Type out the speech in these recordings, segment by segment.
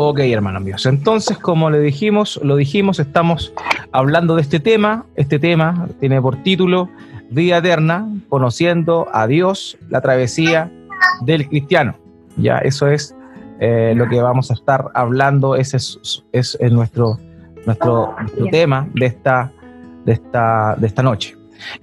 Ok, hermanos míos. Entonces, como le dijimos, lo dijimos, estamos hablando de este tema. Este tema tiene por título Vida Eterna, conociendo a Dios, la travesía del cristiano. Ya, eso es eh, lo que vamos a estar hablando. Ese es, es, nuestro, nuestro, tema de esta, de, esta, de esta noche.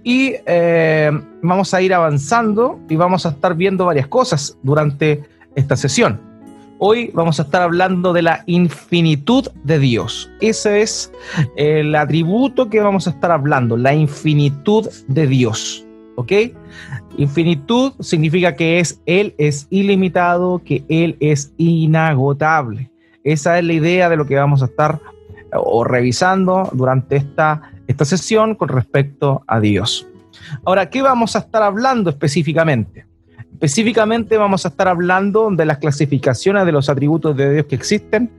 Y eh, vamos a ir avanzando y vamos a estar viendo varias cosas durante esta sesión. Hoy vamos a estar hablando de la infinitud de Dios. Ese es el atributo que vamos a estar hablando, la infinitud de Dios. ¿Ok? Infinitud significa que es Él es ilimitado, que Él es inagotable. Esa es la idea de lo que vamos a estar o revisando durante esta, esta sesión con respecto a Dios. Ahora, ¿qué vamos a estar hablando específicamente? Específicamente vamos a estar hablando de las clasificaciones de los atributos de Dios que existen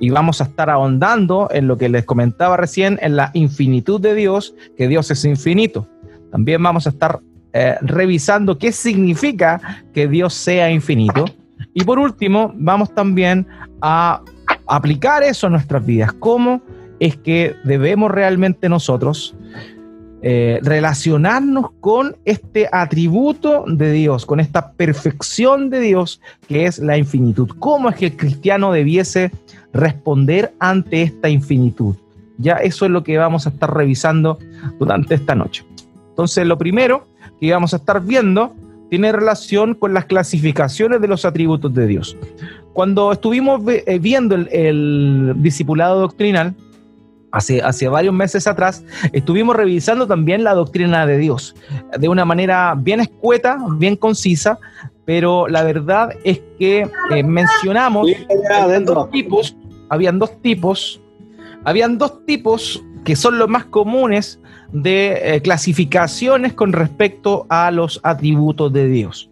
y vamos a estar ahondando en lo que les comentaba recién, en la infinitud de Dios, que Dios es infinito. También vamos a estar eh, revisando qué significa que Dios sea infinito. Y por último, vamos también a aplicar eso en nuestras vidas. ¿Cómo es que debemos realmente nosotros eh, relacionarnos con este atributo de Dios, con esta perfección de Dios que es la infinitud. ¿Cómo es que el cristiano debiese responder ante esta infinitud? Ya eso es lo que vamos a estar revisando durante esta noche. Entonces, lo primero que vamos a estar viendo tiene relación con las clasificaciones de los atributos de Dios. Cuando estuvimos eh, viendo el, el discipulado doctrinal, hace, varios meses atrás, estuvimos revisando también la doctrina de Dios de una manera bien escueta, bien concisa, pero la verdad es que eh, mencionamos dos tipos, habían dos tipos, habían dos tipos que son los más comunes de eh, clasificaciones con respecto a los atributos de Dios.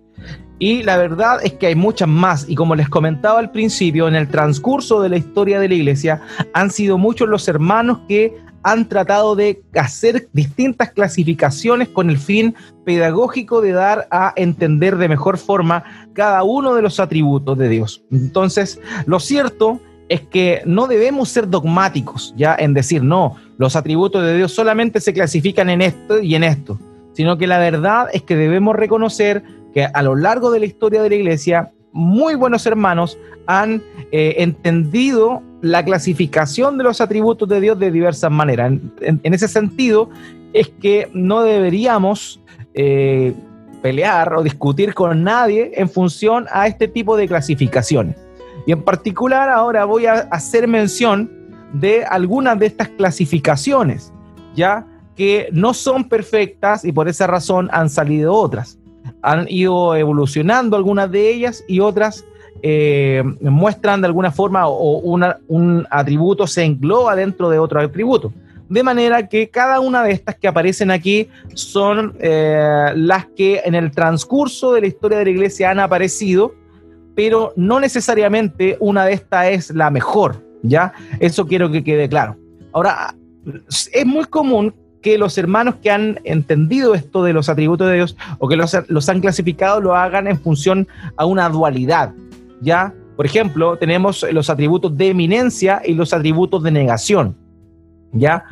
Y la verdad es que hay muchas más. Y como les comentaba al principio, en el transcurso de la historia de la iglesia, han sido muchos los hermanos que han tratado de hacer distintas clasificaciones con el fin pedagógico de dar a entender de mejor forma cada uno de los atributos de Dios. Entonces, lo cierto es que no debemos ser dogmáticos ya en decir, no, los atributos de Dios solamente se clasifican en esto y en esto, sino que la verdad es que debemos reconocer que a lo largo de la historia de la iglesia, muy buenos hermanos han eh, entendido la clasificación de los atributos de Dios de diversas maneras. En, ese sentido, es que no deberíamos eh, pelear o discutir con nadie en función a este tipo de clasificaciones. Y en particular ahora voy a hacer mención de algunas de estas clasificaciones, ya que no son perfectas y por esa razón han salido otras han ido evolucionando algunas de ellas y otras eh, muestran de alguna forma o, un atributo se engloba dentro de otro atributo. De manera que cada una de estas que aparecen aquí son eh, las que en el transcurso de la historia de la iglesia han aparecido, pero no necesariamente una de estas es la mejor, ¿ya? Eso quiero que quede claro. Ahora, es muy común que los hermanos que han entendido esto de los atributos de Dios o que los, han clasificado lo hagan en función a una dualidad, ¿ya? Por ejemplo, tenemos los atributos de eminencia y los atributos de negación, ¿ya?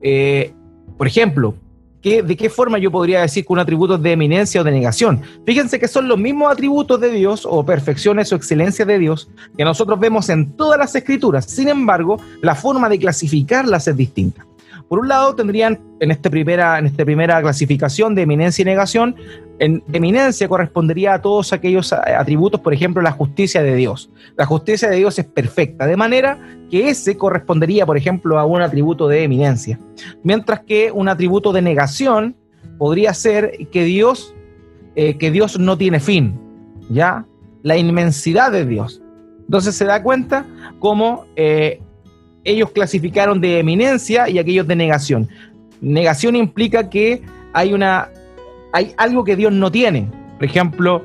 Eh, por ejemplo, ¿de qué forma yo podría decir que un atributo es de eminencia o de negación? Fíjense que son los mismos atributos de Dios o perfecciones o excelencia de Dios que nosotros vemos en todas las escrituras. Sin embargo, la forma de clasificarlas es distinta. Por un lado, tendrían en, este primera, en esta primera clasificación de eminencia y negación, en eminencia correspondería a todos aquellos atributos, por ejemplo, la justicia de Dios. La justicia de Dios es perfecta, de manera que ese correspondería, por ejemplo, a un atributo de eminencia. Mientras que un atributo de negación podría ser que Dios, eh, que Dios no tiene fin, ¿ya? La inmensidad de Dios. Entonces se da cuenta cómo eh, ellos clasificaron de eminencia y aquellos de negación. Negación implica que hay una hay algo que Dios no tiene. Por ejemplo,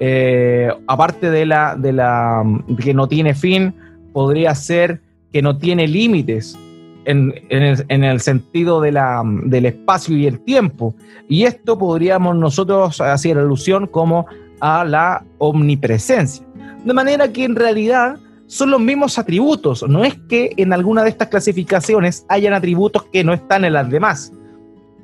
eh, aparte de la, de la que no tiene fin, podría ser que no tiene límites en, el, sentido de la, del espacio y el tiempo. Y esto podríamos nosotros hacer alusión como a la omnipresencia. De manera que en realidad son los mismos atributos. No es que en alguna de estas clasificaciones hayan atributos que no están en las demás.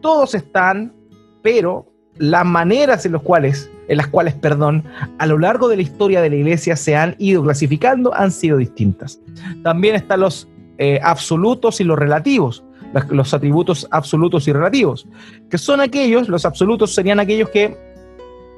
Todos están, pero las maneras en, los cuales, en las cuales, perdón, a lo largo de la historia de la iglesia se han ido clasificando han sido distintas. También están los eh, absolutos y los relativos, los atributos absolutos y relativos, que son aquellos, los absolutos serían aquellos que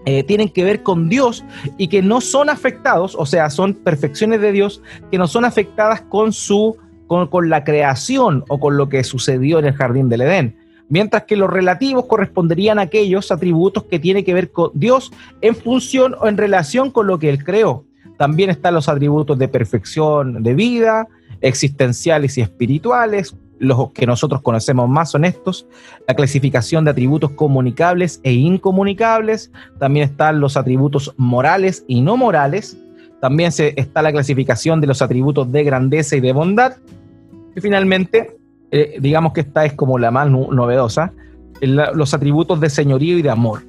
eh, tienen que ver con Dios y que no son afectados, o sea, son perfecciones de Dios que no son afectadas con su con, con, la creación o con lo que sucedió en el jardín del Edén. Mientras que los relativos corresponderían a aquellos atributos que tienen que ver con Dios en función o en relación con lo que Él creó. También están los atributos de perfección de vida, existenciales y espirituales, los que nosotros conocemos más son estos, la clasificación de atributos comunicables e incomunicables, también están los atributos morales y no morales, también se, está la clasificación de los atributos de grandeza y de bondad, y finalmente, eh, digamos que esta es como la más novedosa, los atributos de señorío y de amor.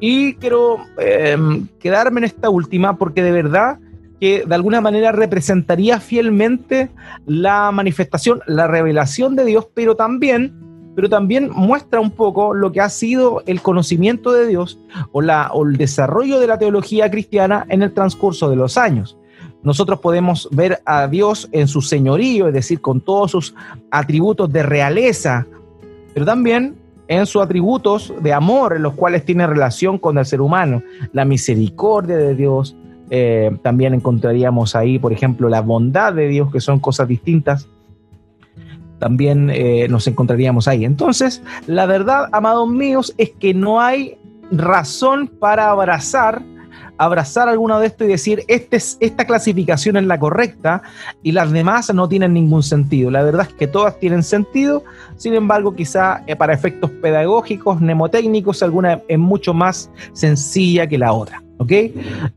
Y quiero em, quedarme en esta última porque de verdad que de alguna manera representaría fielmente la manifestación, la revelación de Dios, pero también, pero también muestra un poco lo que ha sido el conocimiento de Dios o, la, o el desarrollo de la teología cristiana en el transcurso de los años. Nosotros podemos ver a Dios en su señorío, es decir, con todos sus atributos de realeza, pero también en sus atributos de amor, en los cuales tiene relación con el ser humano, la misericordia de Dios, eh, también encontraríamos ahí, por ejemplo, la bondad de Dios, que son cosas distintas. También eh, nos encontraríamos ahí. Entonces, la verdad, amados míos, es que no hay razón para abrazar abrazar alguno de esto y decir, este es, esta clasificación es la correcta y las demás no tienen ningún sentido. La verdad es que todas tienen sentido, sin embargo, quizá eh, para efectos pedagógicos, mnemotécnicos, alguna es mucho más sencilla que la otra. ¿Ok?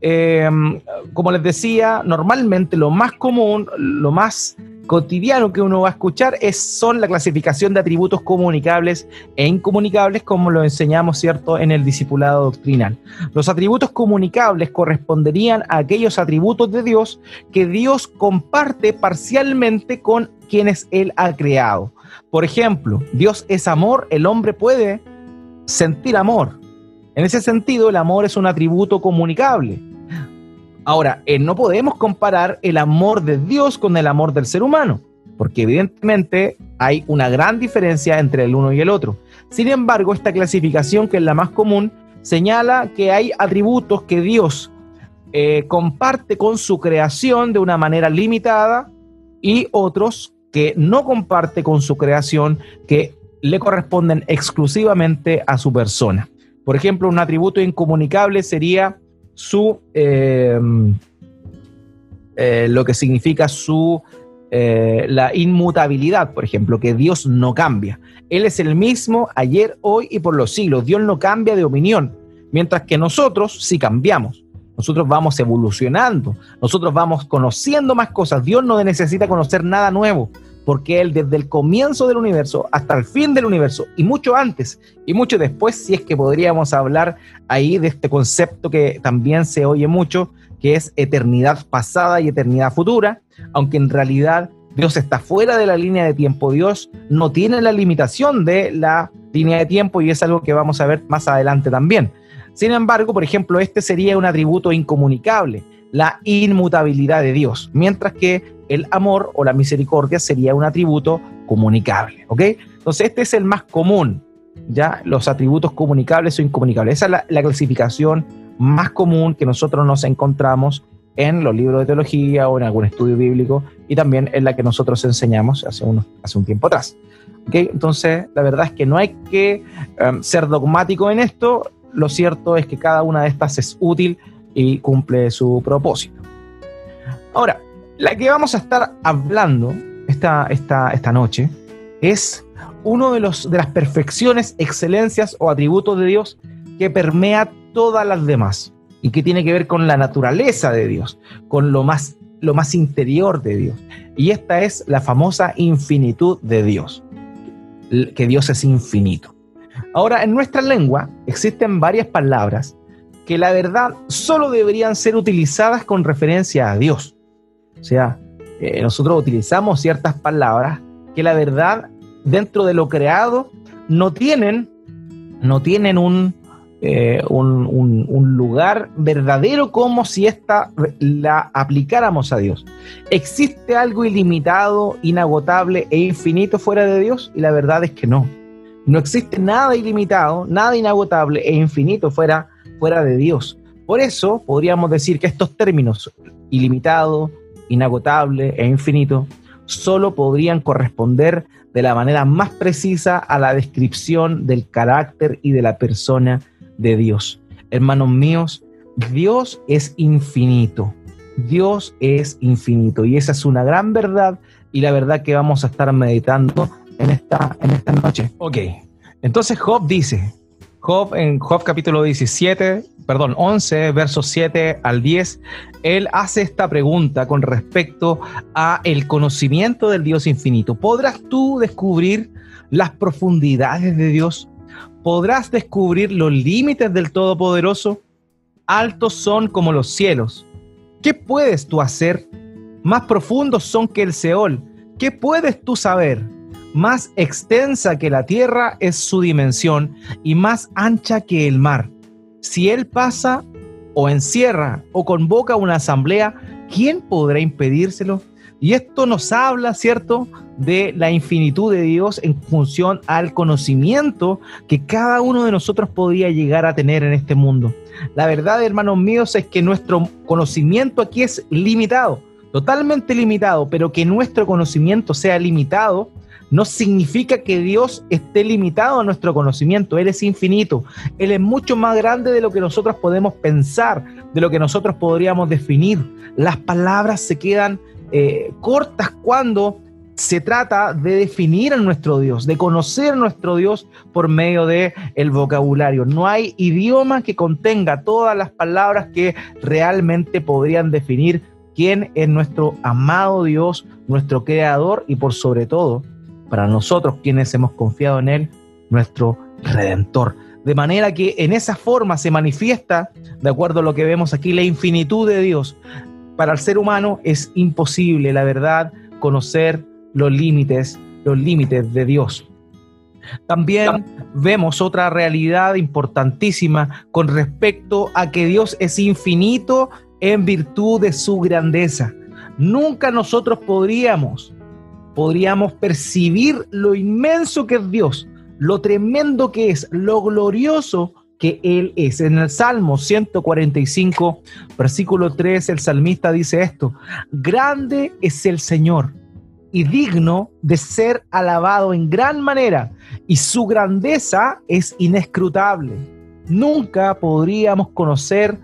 Em, como les decía, normalmente lo más común, lo más cotidiano que uno va a escuchar es, son la clasificación de atributos comunicables e incomunicables, como lo enseñamos, ¿cierto?, en el discipulado doctrinal. Los atributos comunicables corresponderían a aquellos atributos de Dios que Dios comparte parcialmente con quienes Él ha creado. Por ejemplo, Dios es amor, el hombre puede sentir amor, en ese sentido, el amor es un atributo comunicable. Ahora, eh, no podemos comparar el amor de Dios con el amor del ser humano, porque evidentemente hay una gran diferencia entre el uno y el otro. Sin embargo, esta clasificación, que es la más común, señala que hay atributos que Dios eh, comparte con su creación de una manera limitada y otros que no comparte con su creación, que le corresponden exclusivamente a su persona. Por ejemplo, un atributo incomunicable sería su, em, eh, lo que significa su, eh, la inmutabilidad, por ejemplo, que Dios no cambia. Él es el mismo ayer, hoy y por los siglos. Dios no cambia de opinión, mientras que nosotros sí cambiamos. Nosotros vamos evolucionando, nosotros vamos conociendo más cosas. Dios no necesita conocer nada nuevo porque Él desde el comienzo del universo hasta el fin del universo y mucho antes y mucho después, si es que podríamos hablar ahí de este concepto que también se oye mucho, que es eternidad pasada y eternidad futura, aunque en realidad Dios está fuera de la línea de tiempo, Dios no tiene la limitación de la línea de tiempo y es algo que vamos a ver más adelante también. Sin embargo, por ejemplo, este sería un atributo incomunicable, la inmutabilidad de Dios, mientras que el amor o la misericordia sería un atributo comunicable, ¿ok? Entonces este es el más común, ¿ya? Los atributos comunicables o incomunicables. Esa es la, clasificación más común que nosotros nos encontramos en los libros de teología o en algún estudio bíblico y también en la que nosotros enseñamos hace, hace un tiempo atrás. ¿Okay? Entonces, la verdad es que no hay que um, ser dogmático en esto, lo cierto es que cada una de estas es útil y cumple su propósito. Ahora, la que vamos a estar hablando esta, esta, esta noche es uno de, los, de las perfecciones, excelencias o atributos de Dios que permea todas las demás y que tiene que ver con la naturaleza de Dios, con lo más, lo más interior de Dios. Y esta es la famosa infinitud de Dios, que Dios es infinito. Ahora, en nuestra lengua existen varias palabras que la verdad solo deberían ser utilizadas con referencia a Dios O sea, eh, nosotros utilizamos ciertas palabras que la verdad dentro de lo creado no tienen, no tienen un, eh, un, lugar verdadero como si esta la aplicáramos a Dios. ¿Existe algo ilimitado, inagotable e infinito fuera de Dios? Y la verdad es que no. No existe nada ilimitado, nada inagotable e infinito fuera, fuera de Dios. Por eso podríamos decir que estos términos, ilimitado, inagotable e infinito, solo podrían corresponder de la manera más precisa a la descripción del carácter y de la persona de Dios. Hermanos míos, Dios es infinito. Dios es infinito y esa es una gran verdad y la verdad que vamos a estar meditando en esta, en esta noche. Ok, entonces Job dice, Job en Job capítulo 17, perdón, 11, versos 7 al 10, él hace esta pregunta con respecto a el conocimiento del Dios infinito. ¿Podrás tú descubrir las profundidades de Dios? ¿Podrás descubrir los límites del Todopoderoso? Altos son como los cielos. ¿Qué puedes tú hacer? Más profundos son que el Seol. ¿Qué puedes tú saber? Más extensa que la tierra es su dimensión y más ancha que el mar. Si Él pasa o encierra o convoca una asamblea, ¿quién podrá impedírselo? Y esto nos habla, ¿cierto?, de la infinitud de Dios en función al conocimiento que cada uno de nosotros podría llegar a tener en este mundo. La verdad, hermanos míos, es que nuestro conocimiento aquí es limitado, totalmente limitado, pero que nuestro conocimiento sea limitado no significa que Dios esté limitado a nuestro conocimiento. Él es infinito. Él es mucho más grande de lo que nosotros podemos pensar, de lo que nosotros podríamos definir. Las palabras se quedan eh, cortas cuando se trata de definir a nuestro Dios, de conocer a nuestro Dios por medio de el vocabulario. No hay idioma que contenga todas las palabras que realmente podrían definir quién es nuestro amado Dios, nuestro creador y por sobre todo para nosotros quienes hemos confiado en Él, nuestro redentor. De manera que en esa forma se manifiesta, de acuerdo a lo que vemos aquí, la infinitud de Dios. Para el ser humano es imposible, la verdad, conocer los límites, los límites de Dios. También vemos otra realidad importantísima con respecto a que Dios es infinito en virtud de su grandeza. Nunca nosotros podríamos podríamos percibir lo inmenso que es Dios, lo tremendo que es, lo glorioso que Él es. En el Salmo 145, versículo 3, el salmista dice esto, grande es el Señor y digno de ser alabado en gran manera, y su grandeza es inescrutable. Nunca podríamos conocer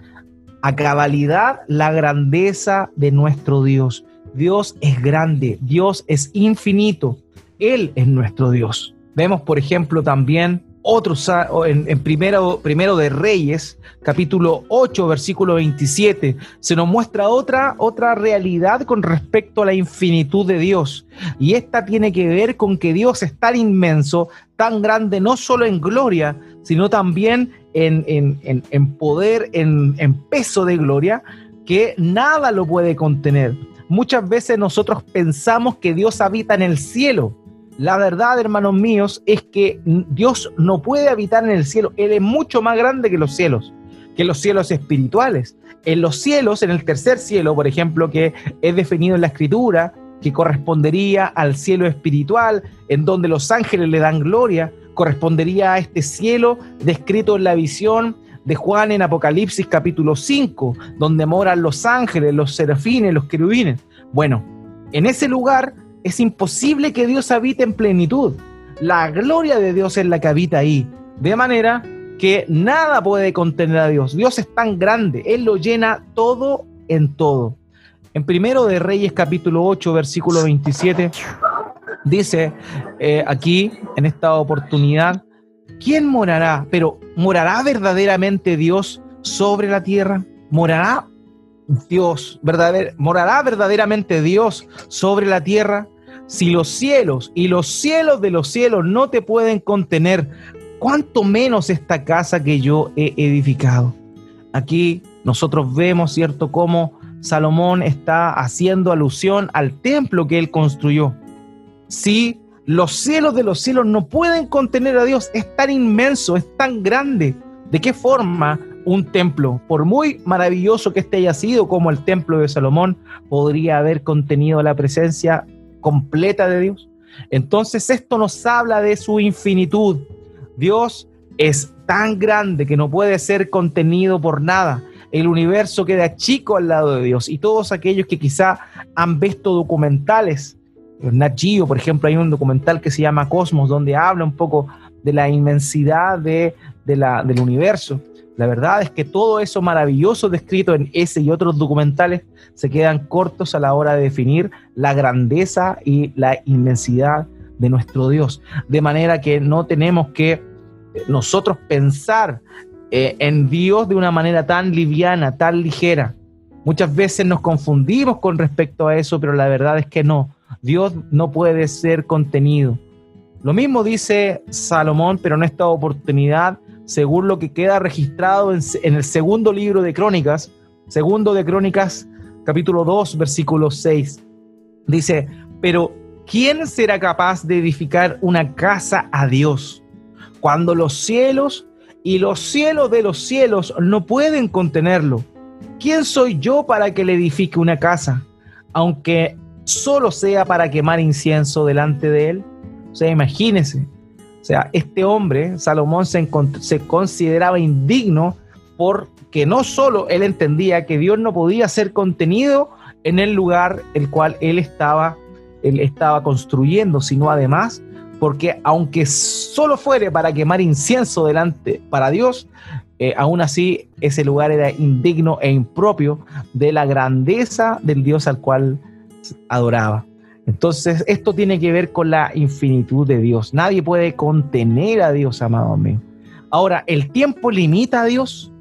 a cabalidad la grandeza de nuestro Dios. Dios es grande, Dios es infinito, Él es nuestro Dios. Vemos, por ejemplo, también otros en, primero, primero de Reyes, capítulo 8, versículo 27, se nos muestra otra, otra realidad con respecto a la infinitud de Dios. Y esta tiene que ver con que Dios es tan inmenso, tan grande, no solo en gloria, sino también en, en, en poder, en peso de gloria, que nada lo puede contener. Muchas veces nosotros pensamos que Dios habita en el cielo. La verdad, hermanos míos, es que Dios no puede habitar en el cielo. Él es mucho más grande que los cielos, que los cielos espirituales. En los cielos, en el tercer cielo, por ejemplo, que es definido en la escritura, que correspondería al cielo espiritual, en donde los ángeles le dan gloria, correspondería a este cielo descrito en la visión de Juan en Apocalipsis capítulo 5, donde moran los ángeles, los serafines, los querubines. Bueno, en ese lugar es imposible que Dios habite en plenitud. La gloria de Dios es la que habita ahí. De manera que nada puede contener a Dios. Dios es tan grande, Él lo llena todo en todo. En primero de Reyes capítulo 8, versículo 27, dice eh, aquí, en esta oportunidad, ¿quién morará? Pero ¿morará verdaderamente Dios sobre la tierra? ¿Morará Dios, verdadero, morará verdaderamente Dios sobre la tierra? Si los cielos y los cielos de los cielos no te pueden contener, ¿cuánto menos esta casa que yo he edificado? Aquí nosotros vemos, ¿cierto?, cómo Salomón está haciendo alusión al templo que él construyó. Si los cielos de los cielos no pueden contener a Dios, es tan inmenso, es tan grande. ¿De qué forma un templo, por muy maravilloso que este haya sido como el templo de Salomón, podría haber contenido la presencia completa de Dios? Entonces esto nos habla de su infinitud. Dios es tan grande que no puede ser contenido por nada el universo queda chico al lado de Dios. Y todos aquellos que quizá han visto documentales, Nat por ejemplo, hay un documental que se llama Cosmos, donde habla un poco de la inmensidad de, la, del universo. La verdad es que todo eso maravilloso descrito en ese y otros documentales se quedan cortos a la hora de definir la grandeza y la inmensidad de nuestro Dios. De manera que no tenemos que nosotros pensar eh, en Dios de una manera tan liviana, tan ligera. Muchas veces nos confundimos con respecto a eso, pero la verdad es que no. Dios no puede ser contenido. Lo mismo dice Salomón, pero en esta oportunidad, según lo que queda registrado en, el segundo libro de Crónicas, segundo de Crónicas, capítulo 2, versículo 6. Dice, pero ¿quién será capaz de edificar una casa a Dios cuando los cielos y los cielos de los cielos no pueden contenerlo. ¿Quién soy yo para que le edifique una casa, aunque solo sea para quemar incienso delante de él? O sea, imagínense. O sea, este hombre, Salomón, se, consideraba indigno porque no solo él entendía que Dios no podía ser contenido en el lugar el cual él estaba, él estaba construyendo, sino además porque aunque solo fuere para quemar incienso delante para Dios, eh, aún así ese lugar era indigno e impropio de la grandeza del Dios al cual adoraba. Entonces, esto tiene que ver con la infinitud de Dios. Nadie puede contener a Dios, amado mío. Ahora, ¿el tiempo limita a Dios?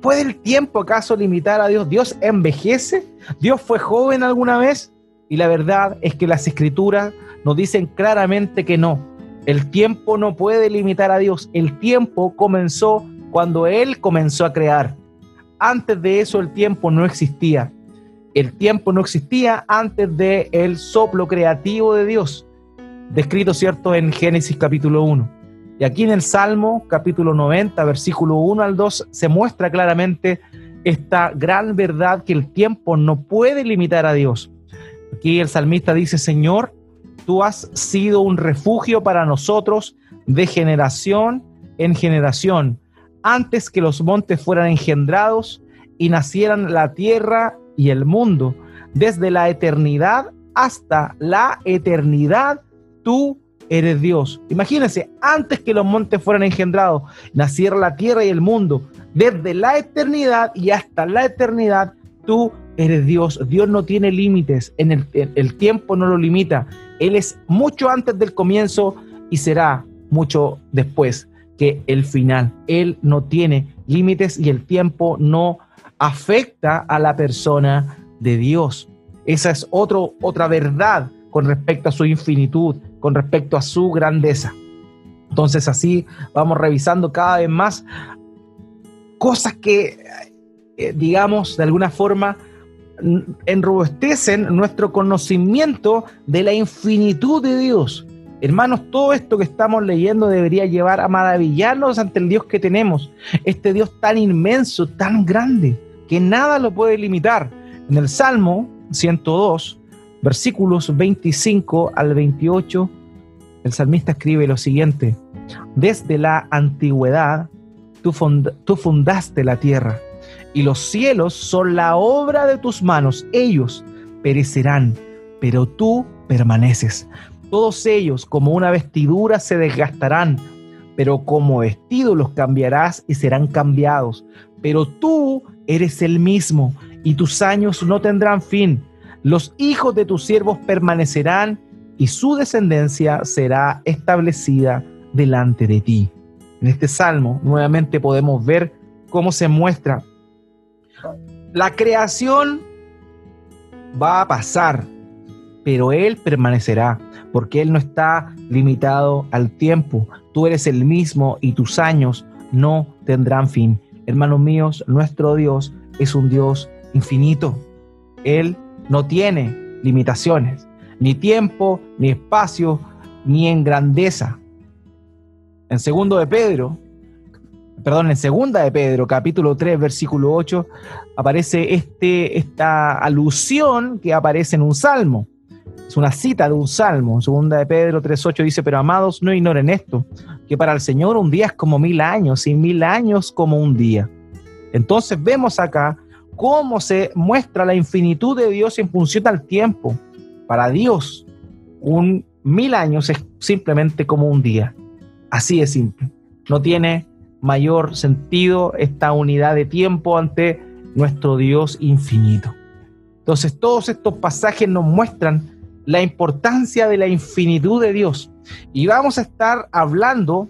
¿Puede el tiempo acaso limitar a Dios? ¿Dios envejece? ¿Dios fue joven alguna vez? Y la verdad es que las escrituras nos dicen claramente que no. El tiempo no puede limitar a Dios. El tiempo comenzó cuando Él comenzó a crear. Antes de eso el tiempo no existía. El tiempo no existía antes de el soplo creativo de Dios, descrito, ¿cierto?, en Génesis capítulo 1. Y aquí en el Salmo capítulo 90, versículo 1 al 2, se muestra claramente esta gran verdad que el tiempo no puede limitar a Dios. Aquí el salmista dice, Señor, tú has sido un refugio para nosotros de generación en generación, antes que los montes fueran engendrados y nacieran la tierra y el mundo, desde la eternidad hasta la eternidad, tú eres Dios. Imagínense, antes que los montes fueran engendrados, naciera la tierra y el mundo, desde la eternidad y hasta la eternidad, tú eres Dios. Dios no tiene límites, en el, el, tiempo no lo limita. Él es mucho antes del comienzo y será mucho después que el final. Él no tiene límites y el tiempo no afecta a la persona de Dios. Esa es otro, otra verdad con respecto a su infinitud, con respecto a su grandeza. Entonces así vamos revisando cada vez más cosas que, eh, digamos, de alguna forma enrobustecen nuestro conocimiento de la infinitud de Dios. Hermanos, todo esto que estamos leyendo debería llevar a maravillarnos ante el Dios que tenemos, este Dios tan inmenso, tan grande, que nada lo puede limitar. En el Salmo 102, versículos 25 al 28, el salmista escribe lo siguiente, desde la antigüedad tú, tú fundaste la tierra y los cielos son la obra de tus manos. Ellos perecerán, pero tú permaneces. Todos ellos como una vestidura se desgastarán, pero como vestido los cambiarás y serán cambiados. Pero tú eres el mismo y tus años no tendrán fin. Los hijos de tus siervos permanecerán y su descendencia será establecida delante de ti. En este salmo nuevamente podemos ver cómo se muestra la creación va a pasar, pero Él permanecerá, porque Él no está limitado al tiempo. Tú eres el mismo y tus años no tendrán fin. Hermanos míos, nuestro Dios es un Dios infinito. Él no tiene limitaciones, ni tiempo, ni espacio, ni en grandeza. En segundo de Pedro, perdón, en segunda de Pedro, capítulo 3, versículo 8, aparece este, esta alusión que aparece en un salmo. Es una cita de un salmo. Segunda de Pedro 3.8 dice, pero amados, no ignoren esto, que para el Señor un día es como mil años y mil años como un día. Entonces vemos acá cómo se muestra la infinitud de Dios en función al tiempo. Para Dios, un mil años es simplemente como un día. Así de simple. No tiene mayor sentido esta unidad de tiempo ante nuestro Dios infinito. Entonces todos estos pasajes nos muestran la importancia de la infinitud de Dios. Y vamos a estar hablando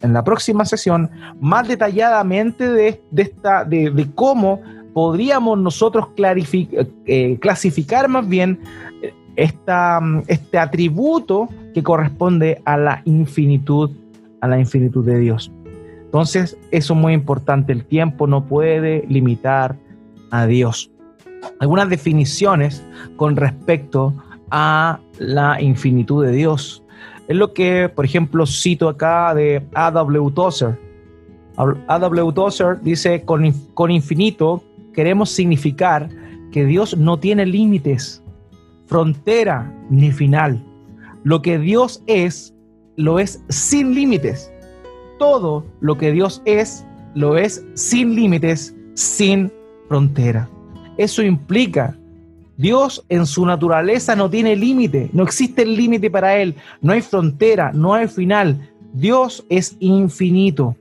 en la próxima sesión más detalladamente de, esta, de, cómo podríamos nosotros eh, clasificar más bien eh, esta, este atributo que corresponde a la infinitud, a la infinitud de Dios. Entonces, eso es muy importante. El tiempo no puede limitar a Dios. Algunas definiciones con respecto a la infinitud de Dios. Es lo que, por ejemplo, cito acá de A.W. Tozer. A.W. Tozer dice, con, con infinito queremos significar que Dios no tiene límites, frontera ni final. Lo que Dios es, lo es sin límites. Todo lo que Dios es, lo es sin límites, sin frontera. Eso implica Dios en su naturaleza no tiene límite, no existe el límite para Él, no hay frontera, no hay final. Dios es infinito.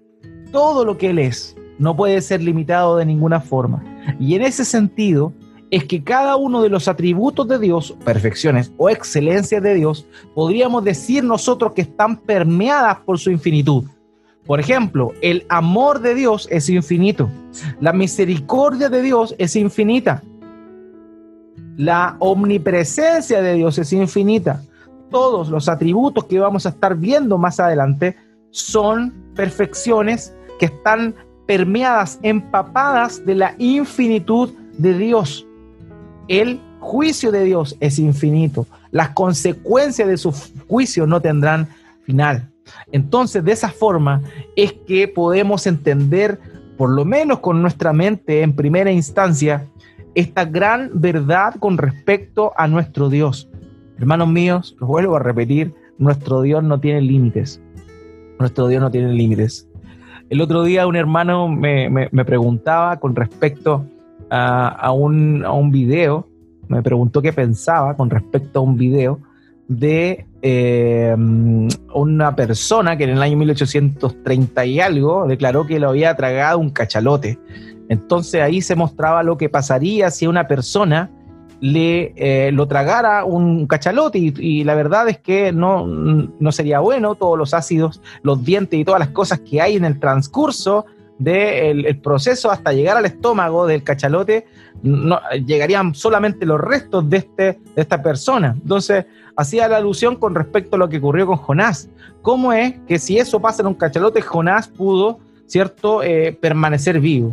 Todo lo que Él es no puede ser limitado de ninguna forma. Y en ese sentido es que cada uno de los atributos de Dios, perfecciones o excelencias de Dios, podríamos decir nosotros que están permeadas por su infinitud. Por ejemplo, el amor de Dios es infinito. La misericordia de Dios es infinita. La omnipresencia de Dios es infinita. Todos los atributos que vamos a estar viendo más adelante son perfecciones que están permeadas, empapadas de la infinitud de Dios. El juicio de Dios es infinito. Las consecuencias de su juicio no tendrán final. Entonces, de esa forma es que podemos entender, por lo menos con nuestra mente en primera instancia, esta gran verdad con respecto a nuestro Dios. Hermanos míos, los vuelvo a repetir, nuestro Dios no tiene límites. Nuestro Dios no tiene límites. El otro día un hermano me, preguntaba con respecto a, un, a un video, me preguntó qué pensaba con respecto a un video de eh, una persona que en el año 1830 y algo declaró que lo había tragado un cachalote. Entonces ahí se mostraba lo que pasaría si una persona le eh, lo tragara un cachalote y, la verdad es que no, no, sería bueno todos los ácidos, los dientes y todas las cosas que hay en el transcurso del proceso hasta llegar al estómago del cachalote, no, llegarían solamente los restos de, este, de esta persona. Entonces hacía la alusión con respecto a lo que ocurrió con Jonás. ¿Cómo es que si eso pasa en un cachalote, Jonás pudo, ¿cierto?, eh, permanecer vivo?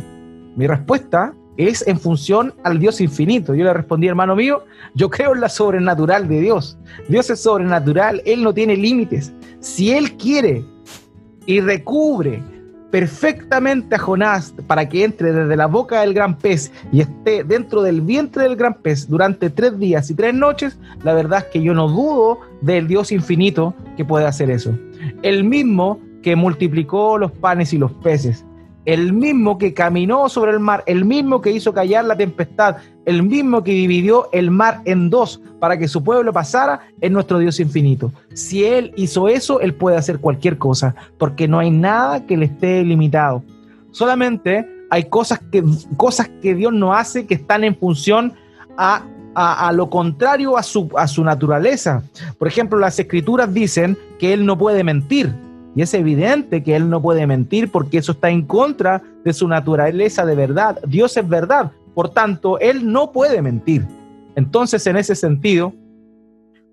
Mi respuesta es en función al Dios infinito. Yo le respondí, hermano mío, yo creo en la sobrenatural de Dios. Dios es sobrenatural, Él no tiene límites. Si Él quiere y recubre perfectamente a Jonás para que entre desde la boca del gran pez y esté dentro del vientre del gran pez durante tres días y tres noches, la verdad es que yo no dudo del Dios infinito que puede hacer eso. El mismo que multiplicó los panes y los peces, el mismo que caminó sobre el mar, el mismo que hizo callar la tempestad, el mismo que dividió el mar en dos para que su pueblo pasara, es nuestro Dios infinito. Si Él hizo eso, Él puede hacer cualquier cosa, porque no hay nada que le esté limitado. Solamente hay cosas que, cosas que Dios no hace que están en función a, a, lo contrario a su, a su naturaleza. Por ejemplo, las escrituras dicen que Él no puede mentir. Y es evidente que Él no puede mentir porque eso está en contra de su naturaleza de verdad. Dios es verdad, por tanto, Él no puede mentir. Entonces, en ese sentido,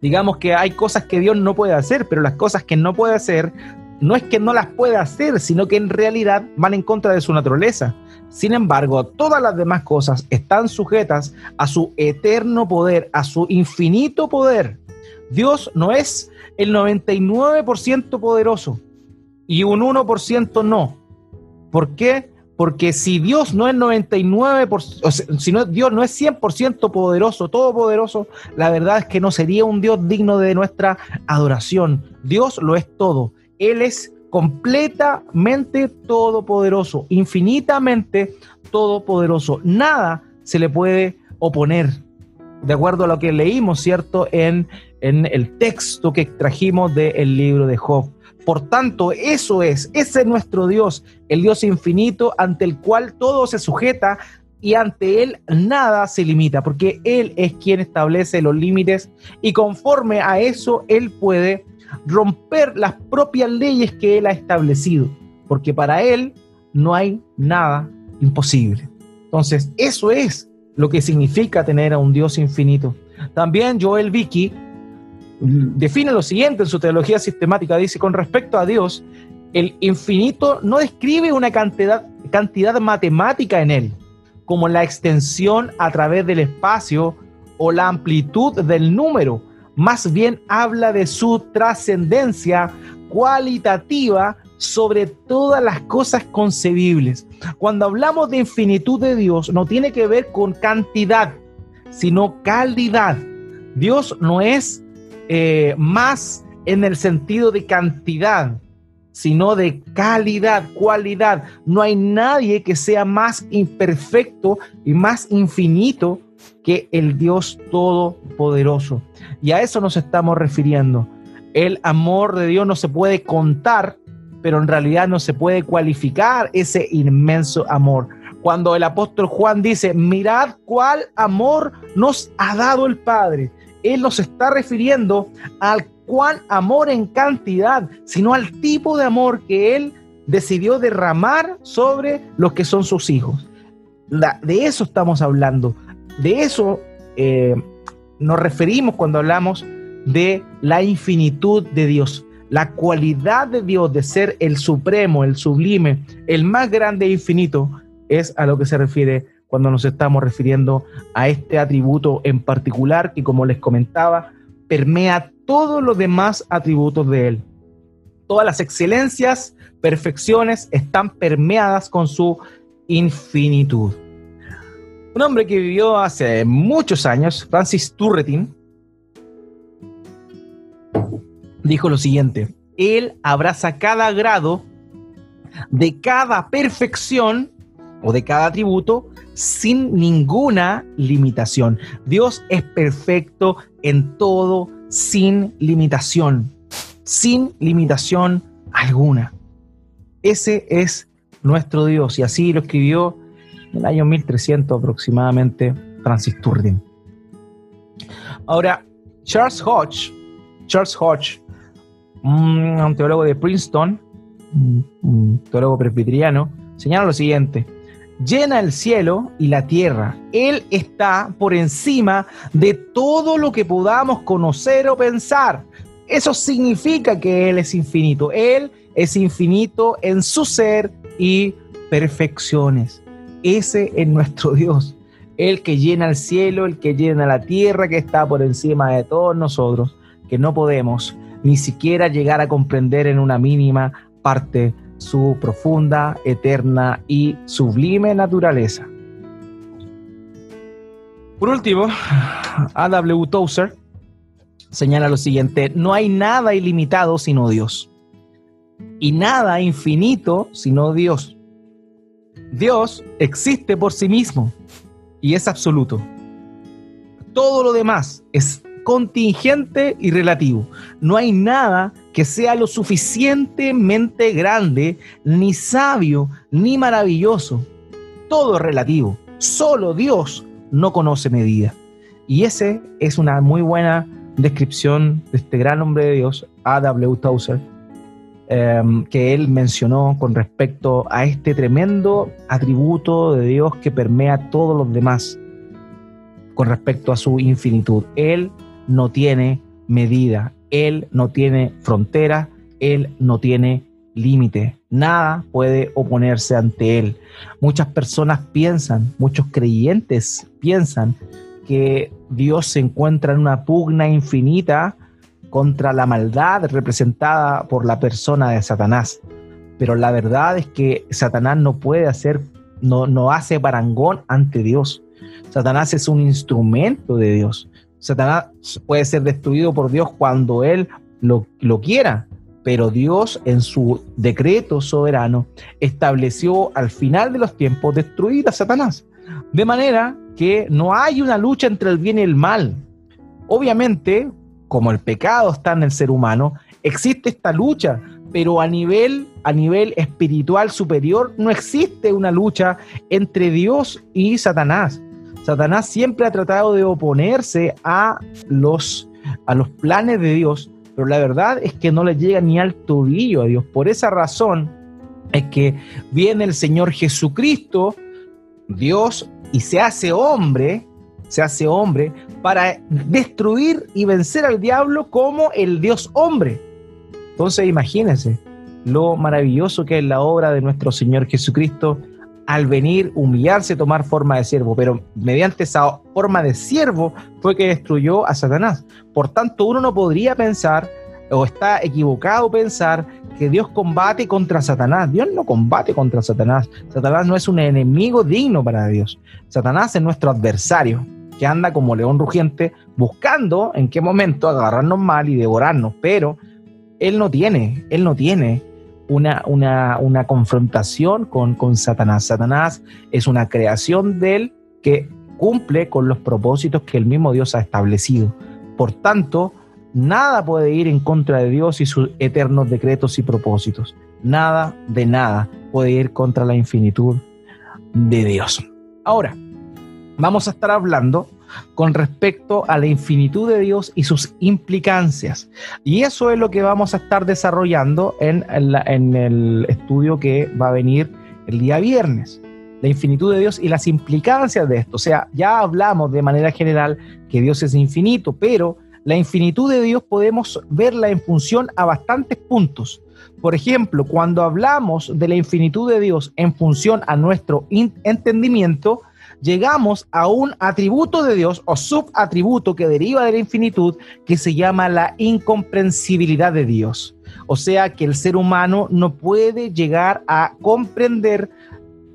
digamos que hay cosas que Dios no puede hacer, pero las cosas que no puede hacer no es que no las pueda hacer, sino que en realidad van en contra de su naturaleza. Sin embargo, todas las demás cosas están sujetas a su eterno poder, a su infinito poder. Dios no es el 99% poderoso y un 1% no. ¿Por qué? Porque si Dios no es 99%, o sea, si no, Dios no es 100% poderoso, todopoderoso, la verdad es que no sería un Dios digno de nuestra adoración. Dios lo es todo. Él es completamente todopoderoso, infinitamente todopoderoso. Nada se le puede oponer, de acuerdo a lo que leímos, ¿cierto? En, en el texto que trajimos del libro de Job. Por tanto, eso es, ese es nuestro Dios, el Dios infinito ante el cual todo se sujeta y ante Él nada se limita, porque Él es quien establece los límites y conforme a eso Él puede romper las propias leyes que Él ha establecido, porque para Él no hay nada imposible. Entonces, eso es lo que significa tener a un Dios infinito. También Joel Vicky define lo siguiente en su teología sistemática, dice, con respecto a Dios, el infinito no describe una cantidad, cantidad matemática en él, como la extensión a través del espacio o la amplitud del número, más bien habla de su trascendencia cualitativa sobre todas las cosas concebibles. Cuando hablamos de infinitud de Dios, no tiene que ver con cantidad, sino calidad. Dios no es eh, más en el sentido de cantidad, sino de calidad, cualidad. No hay nadie que sea más imperfecto y más infinito que el Dios Todopoderoso. Y a eso nos estamos refiriendo. El amor de Dios no se puede contar, pero en realidad no se puede cualificar ese inmenso amor. Cuando el apóstol Juan dice, mirad cuál amor nos ha dado el Padre, él nos está refiriendo al cuán amor en cantidad, sino al tipo de amor que Él decidió derramar sobre los que son sus hijos. de eso estamos hablando. De eso eh, nos referimos cuando hablamos de la infinitud de Dios, la cualidad de Dios de ser el supremo, el sublime, el más grande e infinito, es a lo que se refiere cuando nos estamos refiriendo a este atributo en particular que, como les comentaba, permea todos los demás atributos de Él. Todas las excelencias, perfecciones están permeadas con su infinitud. Un hombre que vivió hace muchos años, Francis Turretin, dijo lo siguiente, Él abraza cada grado de cada perfección o de cada atributo sin ninguna limitación. Dios es perfecto en todo, sin limitación, sin limitación alguna. Ese es nuestro Dios y así lo escribió en el año 1300 aproximadamente Francis Turdin. Ahora, Charles Hodge, Charles Hodge, un teólogo de Princeton, un teólogo presbiteriano, señala lo siguiente, llena el cielo y la tierra. Él está por encima de todo lo que podamos conocer o pensar. Eso significa que Él es infinito. Él es infinito en su ser y perfecciones. Ese es nuestro Dios. El que llena el cielo, el que llena la tierra, que está por encima de todos nosotros, que no podemos ni siquiera llegar a comprender en una mínima parte su profunda, eterna y sublime naturaleza. Por último, A.W. Tozer señala lo siguiente, no hay nada ilimitado sino Dios y nada infinito sino Dios. Dios existe por sí mismo y es absoluto. Todo lo demás es contingente y relativo. No hay nada que sea lo suficientemente grande, ni sabio, ni maravilloso. Todo es relativo. Solo Dios no conoce medida. Y ese es una muy buena descripción de este gran hombre de Dios, A.W. Tozer, em, que él mencionó con respecto a este tremendo atributo de Dios que permea a todos los demás con respecto a su infinitud. Él no tiene medida, Él no tiene frontera, Él no tiene límite, nada puede oponerse ante él. Muchas personas piensan, muchos creyentes piensan que Dios se encuentra en una pugna infinita contra la maldad representada por la persona de Satanás. Pero la verdad es que Satanás no puede hacer, no, no hace parangón ante Dios. Satanás es un instrumento de Dios. Satanás puede ser destruido por Dios cuando Él lo, lo quiera, pero Dios en su decreto soberano estableció al final de los tiempos destruir a Satanás. De manera que no hay una lucha entre el bien y el mal. Obviamente, como el pecado está en el ser humano, existe esta lucha, pero a nivel, a nivel espiritual superior no existe una lucha entre Dios y Satanás. Satanás siempre ha tratado de oponerse a los, a los planes de Dios, pero la verdad es que no le llega ni al tobillo a Dios. Por esa razón es que viene el Señor Jesucristo, Dios, y se hace hombre, se hace hombre para destruir y vencer al diablo como el Dios hombre. Entonces imagínense lo maravilloso que es la obra de nuestro Señor Jesucristo al venir, humillarse, tomar forma de siervo, pero mediante esa forma de siervo fue que destruyó a Satanás. Por tanto, uno no podría pensar o está equivocado pensar que Dios combate contra Satanás. Dios no combate contra Satanás. Satanás no es un enemigo digno para Dios. Satanás es nuestro adversario, que anda como león rugiente buscando en qué momento agarrarnos mal y devorarnos, pero él no tiene, él no tiene una, una, confrontación con, con Satanás. Satanás es una creación de él que cumple con los propósitos que el mismo Dios ha establecido. Por tanto, nada puede ir en contra de Dios y sus eternos decretos y propósitos. Nada de nada puede ir contra la infinitud de Dios. Ahora, vamos a estar hablando con respecto a la infinitud de Dios y sus implicancias. Y eso es lo que vamos a estar desarrollando en, el estudio que va a venir el día viernes. La infinitud de Dios y las implicancias de esto. O sea, ya hablamos de manera general que Dios es infinito, pero la infinitud de Dios podemos verla en función a bastantes puntos. Por ejemplo, cuando hablamos de la infinitud de Dios en función a nuestro entendimiento, llegamos a un atributo de Dios o subatributo que deriva de la infinitud que se llama la incomprensibilidad de Dios. O sea que el ser humano no puede llegar a comprender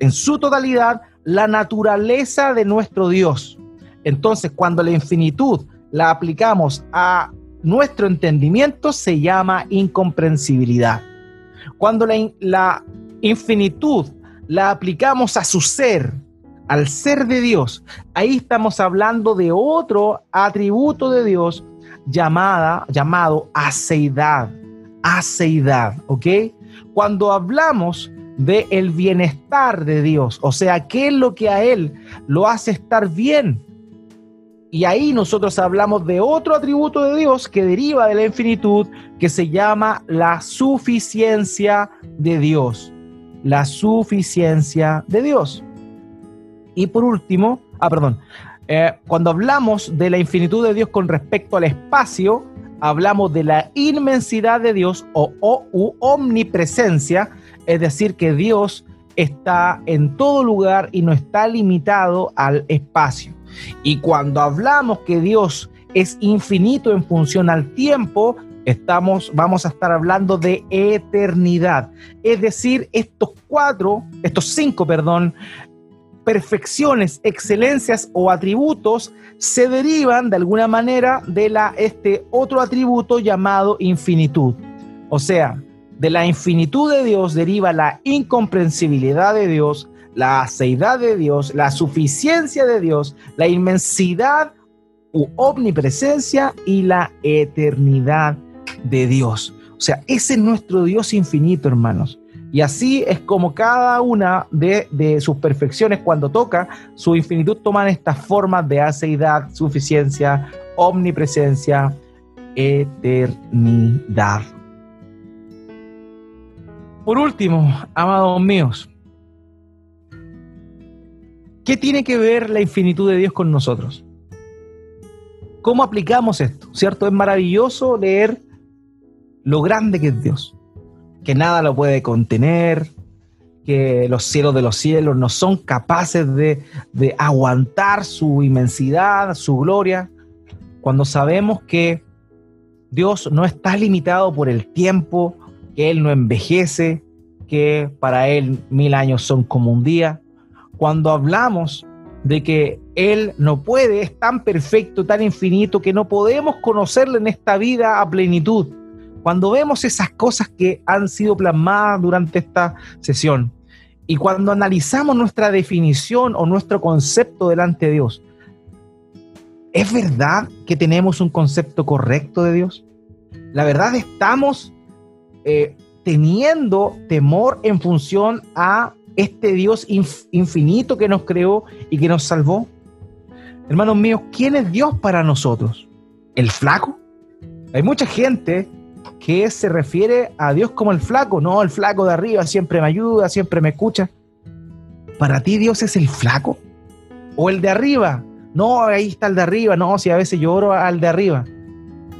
en su totalidad la naturaleza de nuestro Dios. Entonces, cuando la infinitud la aplicamos a nuestro entendimiento, se llama incomprensibilidad. Cuando la, la infinitud la aplicamos a su ser, al ser de Dios, ahí estamos hablando de otro atributo de Dios llamada, llamado aceidad. Aceidad, ¿ok? Cuando hablamos de el bienestar de Dios, o sea, qué es lo que a Él lo hace estar bien. Y ahí nosotros hablamos de otro atributo de Dios que deriva de la infinitud, que se llama la suficiencia de Dios. La suficiencia de Dios. Y por último, ah, perdón, eh, cuando hablamos de la infinitud de Dios con respecto al espacio, hablamos de la inmensidad de Dios o, o omnipresencia, es decir, que Dios está en todo lugar y no está limitado al espacio. Y cuando hablamos que Dios es infinito en función al tiempo, estamos, vamos a estar hablando de eternidad. Es decir, estos cuatro, estos cinco, perdón, perfecciones, excelencias o atributos se derivan de alguna manera de la, este otro atributo llamado infinitud. O sea, de la infinitud de Dios deriva la incomprensibilidad de Dios, la aceidad de Dios, la suficiencia de Dios, la inmensidad u omnipresencia y la eternidad de Dios. O sea, ese es nuestro Dios infinito, hermanos. Y así es como cada una de, sus perfecciones, cuando toca, su infinitud toman estas formas de aceidad, suficiencia, omnipresencia, eternidad. Por último, amados míos, ¿qué tiene que ver la infinitud de Dios con nosotros? ¿Cómo aplicamos esto? ¿Cierto? Es maravilloso leer lo grande que es Dios que nada lo puede contener, que los cielos de los cielos no son capaces de, de aguantar su inmensidad, su gloria, cuando sabemos que Dios no está limitado por el tiempo, que Él no envejece, que para Él mil años son como un día. Cuando hablamos de que Él no puede, es tan perfecto, tan infinito, que no podemos conocerle en esta vida a plenitud. Cuando vemos esas cosas que han sido plasmadas durante esta sesión, y cuando analizamos nuestra definición o nuestro concepto delante de Dios, ¿es verdad que tenemos un concepto correcto de Dios? La verdad estamos eh, teniendo temor en función a este Dios infinito que nos creó y que nos salvó. Hermanos míos, ¿quién es Dios para nosotros? ¿El flaco? Hay mucha gente que se refiere a Dios como el flaco. No, el flaco de arriba siempre me ayuda, siempre me escucha. ¿Para ti Dios es el flaco? ¿O el de arriba? No, ahí está el de arriba. No, si a veces lloro al de arriba.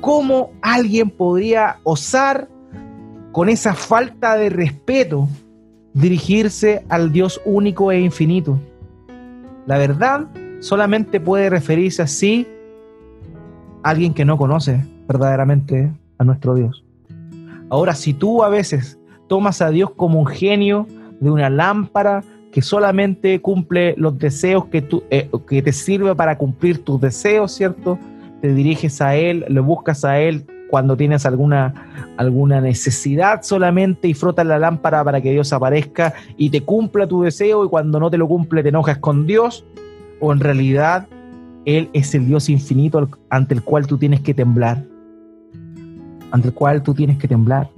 ¿Cómo alguien podría osar con esa falta de respeto dirigirse al Dios único e infinito? La verdad solamente puede referirse así a alguien que no conoce verdaderamente a nuestro Dios. Ahora, si tú a veces tomas a Dios como un genio de una lámpara que solamente cumple los deseos que, tú, eh, que te sirve para cumplir tus deseos, ¿cierto? Te diriges a Él, lo buscas a Él cuando tienes alguna, alguna necesidad solamente y frotas la lámpara para que Dios aparezca y te cumpla tu deseo y cuando no te lo cumple te enojas con Dios, o en realidad Él es el Dios infinito ante el cual tú tienes que temblar ante el cual tú tienes que temblar.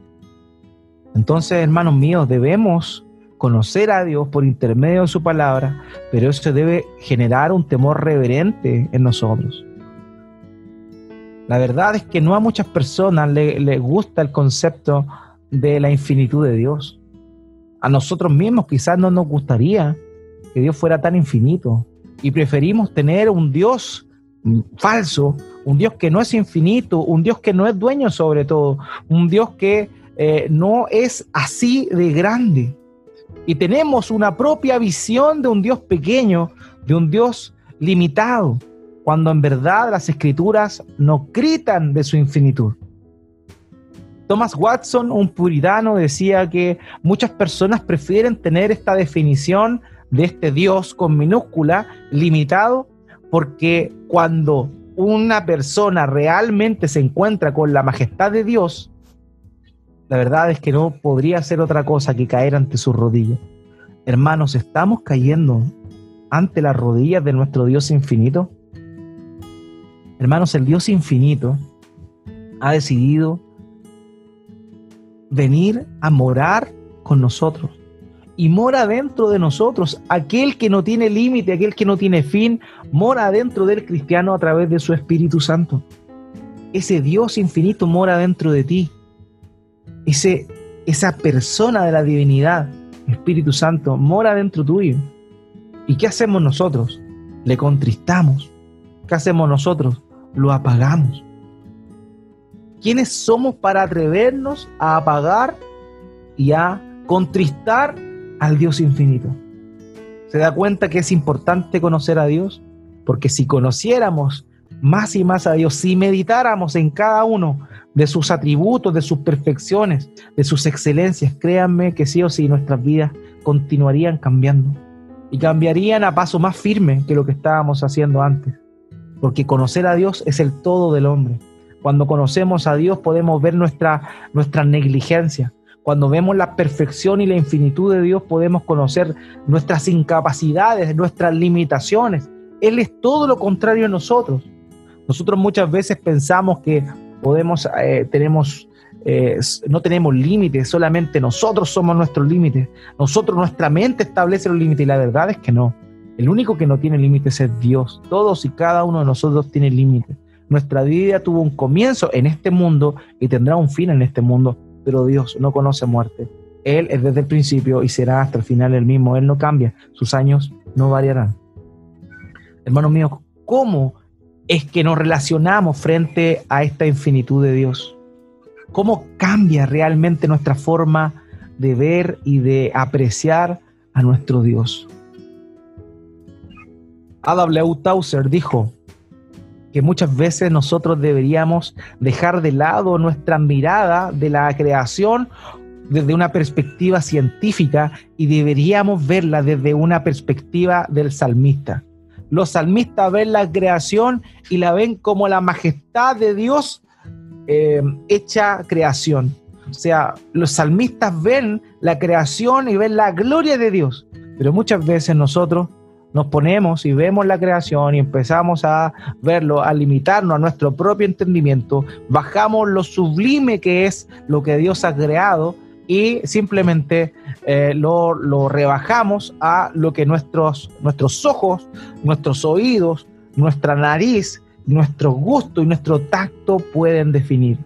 Entonces, hermanos míos, debemos conocer a Dios por intermedio de su palabra, pero eso debe generar un temor reverente en nosotros. La verdad es que no a muchas personas les le gusta el concepto de la infinitud de Dios. A nosotros mismos quizás no nos gustaría que Dios fuera tan infinito y preferimos tener un Dios falso, un Dios que no es infinito, un Dios que no es dueño sobre todo, un Dios que eh, no es así de grande. Y tenemos una propia visión de un Dios pequeño, de un Dios limitado, cuando en verdad las escrituras no gritan de su infinitud. Thomas Watson, un puritano, decía que muchas personas prefieren tener esta definición de este Dios con minúscula, limitado, porque cuando una persona realmente se encuentra con la majestad de Dios, la verdad es que no podría ser otra cosa que caer ante sus rodillas. Hermanos, ¿estamos cayendo ante las rodillas de nuestro Dios infinito? Hermanos, el Dios infinito ha decidido venir a morar con nosotros y mora dentro de nosotros. Aquel que no tiene límite, aquel que no tiene fin, mora dentro del cristiano a través de su Espíritu Santo. Ese Dios infinito mora dentro de ti. Ese, esa persona de la divinidad, Espíritu Santo, mora dentro tuyo. ¿Y qué hacemos nosotros? Le contristamos. ¿Qué hacemos nosotros? Lo apagamos. ¿Quiénes somos para atrevernos a apagar y a contristar al Dios infinito. ¿Se da cuenta que es importante conocer a Dios? Porque si conociéramos más y más a Dios, si meditáramos en cada uno de sus atributos, de sus perfecciones, de sus excelencias, créanme que sí o sí nuestras vidas continuarían cambiando y cambiarían a paso más firme que lo que estábamos haciendo antes. Porque conocer a Dios es el todo del hombre. Cuando conocemos a Dios podemos ver nuestra, nuestra negligencia, cuando vemos la perfección y la infinitud de Dios, podemos conocer nuestras incapacidades, nuestras limitaciones. Él es todo lo contrario a nosotros. Nosotros muchas veces pensamos que podemos, eh, tenemos, eh, no tenemos límites, solamente nosotros somos nuestros límites. Nosotros, nuestra mente establece los límites y la verdad es que no. El único que no tiene límites es Dios. Todos y cada uno de nosotros tiene límites. Nuestra vida tuvo un comienzo en este mundo y tendrá un fin en este mundo pero Dios no conoce muerte. Él es desde el principio y será hasta el final el mismo. Él no cambia, sus años no variarán. Hermanos míos, ¿cómo es que nos relacionamos frente a esta infinitud de Dios? cómo cambia realmente nuestra forma de ver y de apreciar a nuestro Dios. A.W. Tauser dijo que muchas veces nosotros deberíamos dejar de lado nuestra mirada de la creación desde una perspectiva científica y deberíamos verla desde una perspectiva del salmista. Los salmistas ven la creación y la ven como la majestad de Dios eh, hecha creación. O sea, los salmistas ven la creación y ven la gloria de Dios, pero muchas veces nosotros nos ponemos y vemos la creación y empezamos a verlo, a limitarnos a nuestro propio entendimiento, bajamos lo sublime que es lo que Dios ha creado y simplemente eh, lo, lo, rebajamos a lo que nuestros, nuestros ojos, nuestros oídos, nuestra nariz, nuestro gusto y nuestro tacto pueden definir.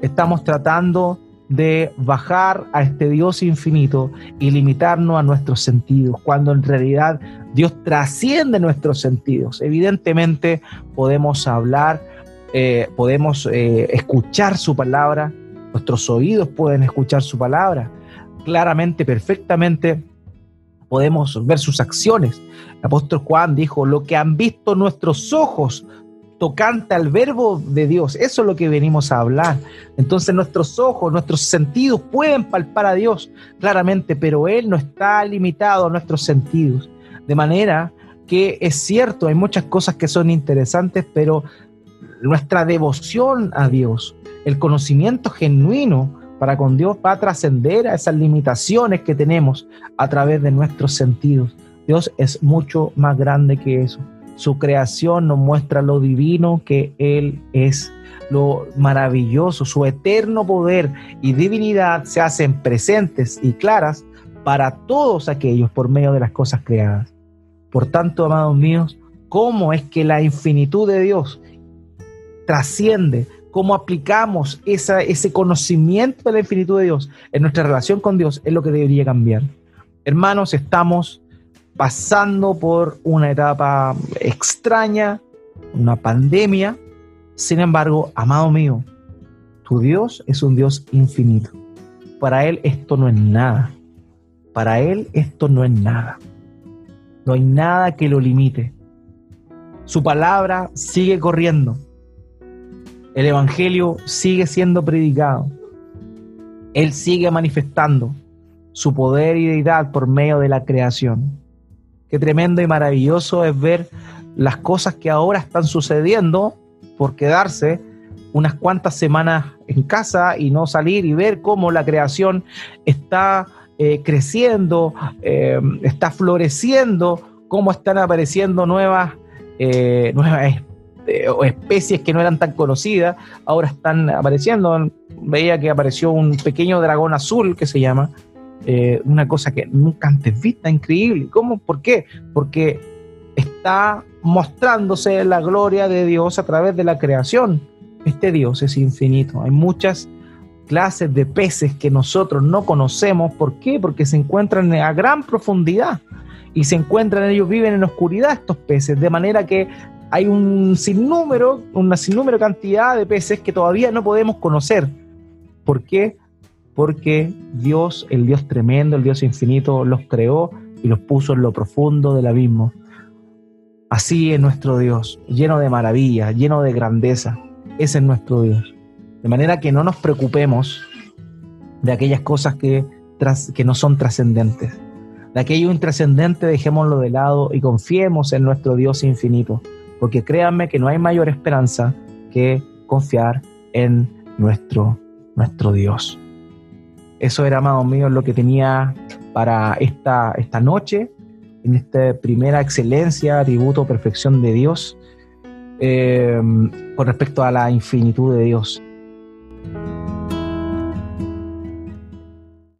Estamos tratando de bajar a este Dios infinito y limitarnos a nuestros sentidos, cuando en realidad Dios trasciende nuestros sentidos. Evidentemente podemos hablar, eh, podemos eh, escuchar su palabra, nuestros oídos pueden escuchar su palabra. Claramente, perfectamente, podemos ver sus acciones. El apóstol Juan dijo, lo que han visto nuestros ojos tocante al verbo de Dios. Eso es lo que venimos a hablar. Entonces nuestros ojos, nuestros sentidos pueden palpar a Dios claramente, pero Él no está limitado a nuestros sentidos. De manera que es cierto, hay muchas cosas que son interesantes, pero nuestra devoción a Dios, el conocimiento genuino para con Dios va a trascender a esas limitaciones que tenemos a través de nuestros sentidos. Dios es mucho más grande que eso. Su creación nos muestra lo divino que Él es, lo maravilloso, su eterno poder y divinidad se hacen presentes y claras para todos aquellos por medio de las cosas creadas. Por tanto, amados míos, ¿cómo es que la infinitud de Dios trasciende? ¿Cómo aplicamos ese conocimiento de la infinitud de Dios en nuestra relación con Dios? Es lo que debería cambiar. Hermanos, estamos pasando por una etapa extraña, una pandemia. Sin embargo, amado mío, tu Dios es un Dios infinito. Para Él esto no es nada. Para Él esto no es nada. No hay nada que lo limite. Su palabra sigue corriendo. El Evangelio sigue siendo predicado. Él sigue manifestando su poder y deidad por medio de la creación. Qué tremendo y maravilloso es ver las cosas que ahora están sucediendo por quedarse unas cuantas semanas en casa y no salir y ver cómo la creación está eh, creciendo, eh, está floreciendo, cómo están apareciendo nuevas, eh, nuevas especies que no eran tan conocidas, ahora están apareciendo. Veía que apareció un pequeño dragón azul que se llama, eh, una cosa que nunca antes vista, increíble. ¿Cómo? ¿Por qué? Porque está mostrándose la gloria de Dios a través de la creación. Este Dios es infinito. Hay muchas clases de peces que nosotros no conocemos. ¿Por qué? Porque se encuentran a gran profundidad y se encuentran, ellos viven en oscuridad estos peces, de manera que hay un sinnúmero, una sinnúmero cantidad de peces que todavía no podemos conocer. ¿Por qué? Porque Dios, el Dios tremendo, el Dios infinito, los creó y los puso en lo profundo del abismo. Así es nuestro Dios, lleno de maravilla, lleno de grandeza. Ese es nuestro Dios. De manera que no nos preocupemos de aquellas cosas que, que no son trascendentes. De aquello intrascendente dejémoslo de lado y confiemos en nuestro Dios infinito. Porque créanme que no hay mayor esperanza que confiar en nuestro, nuestro Dios. Eso era, amado mío, lo que tenía para esta, esta noche, en esta primera excelencia, tributo, perfección de Dios, eh, con respecto a la infinitud de Dios.